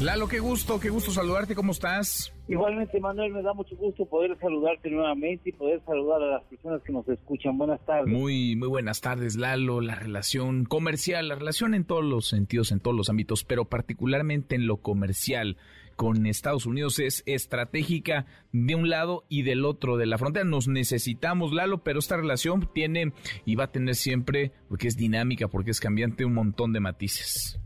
Lalo, qué gusto, qué gusto saludarte, ¿cómo estás? Igualmente, Manuel, me da mucho gusto poder saludarte nuevamente y poder saludar a las personas que nos escuchan. Buenas tardes. Muy, muy buenas tardes, Lalo. La relación comercial, la relación en todos los sentidos, en todos los ámbitos, pero particularmente en lo comercial con Estados Unidos es estratégica de un lado y del otro de la frontera. Nos necesitamos, Lalo, pero esta relación tiene y va a tener siempre, porque es dinámica, porque es cambiante, un montón de matices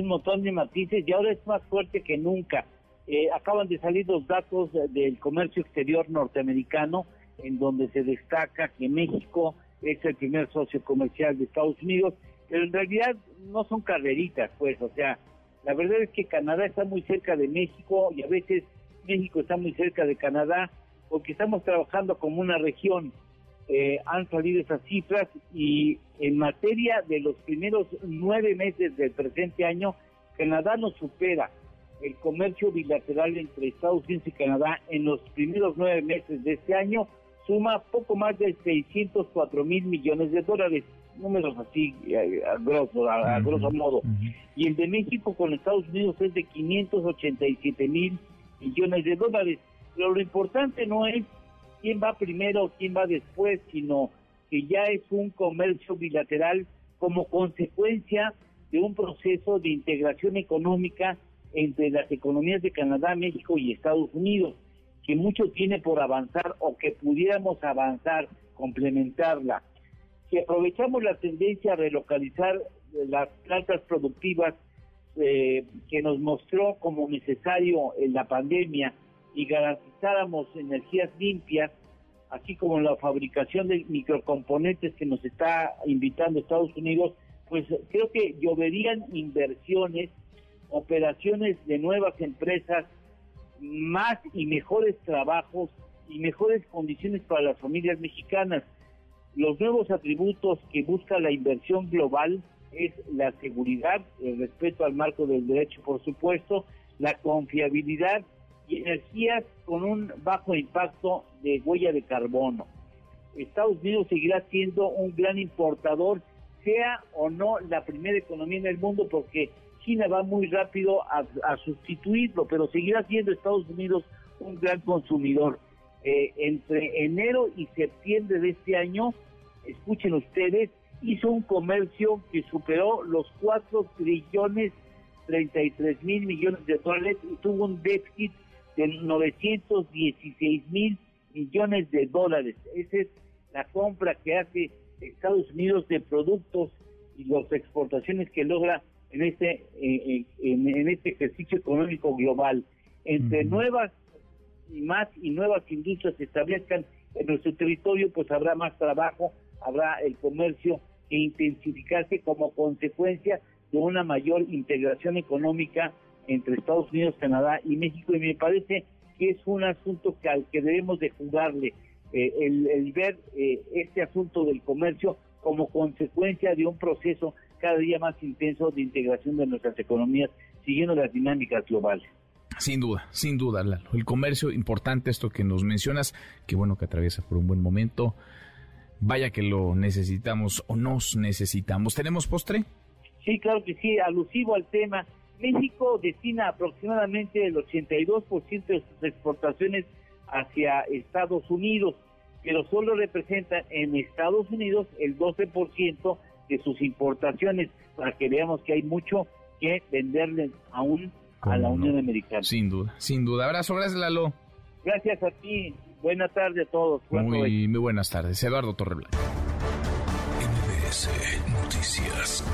un montón de matices y ahora es más fuerte que nunca. Eh, acaban de salir los datos del comercio exterior norteamericano, en donde se destaca que México es el primer socio comercial de Estados Unidos, pero en realidad no son carreritas, pues, o sea, la verdad es que Canadá está muy cerca de México y a veces México está muy cerca de Canadá porque estamos trabajando como una región. Eh, han salido esas cifras y en materia de los primeros nueve meses del presente año, Canadá nos supera el comercio bilateral entre Estados Unidos y Canadá en los primeros nueve meses de este año suma poco más de 604 mil millones de dólares, números así eh, a, grosso, a, grosso modo. Y el de México con Estados Unidos es de 587 mil millones de dólares. Pero lo importante no es quién va primero, quién va después, sino que ya es un comercio bilateral como consecuencia de un proceso de integración económica entre las economías de Canadá, México y Estados Unidos, que mucho tiene por avanzar o que pudiéramos avanzar, complementarla. Si aprovechamos la tendencia a relocalizar las plantas productivas eh, que nos mostró como necesario en la pandemia y garantizáramos energías limpias, así como la fabricación de microcomponentes que nos está invitando Estados Unidos, pues creo que lloverían inversiones, operaciones de nuevas empresas, más y mejores trabajos y mejores condiciones para las familias mexicanas. Los nuevos atributos que busca la inversión global es la seguridad, el respeto al marco del derecho, por supuesto, la confiabilidad y energías con un bajo impacto de huella de carbono. Estados Unidos seguirá siendo un gran importador, sea o no la primera economía en el mundo, porque China va muy rápido a, sustituirlo, pero seguirá siendo Estados Unidos un gran consumidor. Eh, entre enero y septiembre de este año, escuchen ustedes, hizo un comercio que superó los 4 trillones 33 mil millones de dólares y tuvo un déficit de 916 mil millones de dólares. Esa es la compra que hace Estados Unidos de productos y las exportaciones que logra en este eh, en, este ejercicio económico global. Entre nuevas y más y nuevas industrias se establezcan en nuestro territorio, pues habrá más trabajo, habrá el comercio que intensificarse como consecuencia de una mayor integración económica entre Estados Unidos, Canadá y México y me parece que es un asunto que al que debemos de jugarle eh, el, ver eh, este asunto del comercio como consecuencia de un proceso cada día más intenso de integración de nuestras economías siguiendo las dinámicas globales. Sin duda, sin duda, El comercio, importante esto que nos mencionas, que bueno que atraviesa por un buen momento. Vaya que lo necesitamos o nos necesitamos. ¿Tenemos postre? Sí, claro que sí, alusivo al tema México destina aproximadamente el 82% de sus exportaciones hacia Estados Unidos, pero solo representa en Estados Unidos el 12% de sus importaciones, para que veamos que hay mucho que venderle aún a la Unión Americana. Sin duda, sin duda. Abrazo, gracias Lalo. Gracias a ti. Buenas tardes a todos. Muy, muy buenas tardes. Eduardo Torreblanca. MBS Noticias.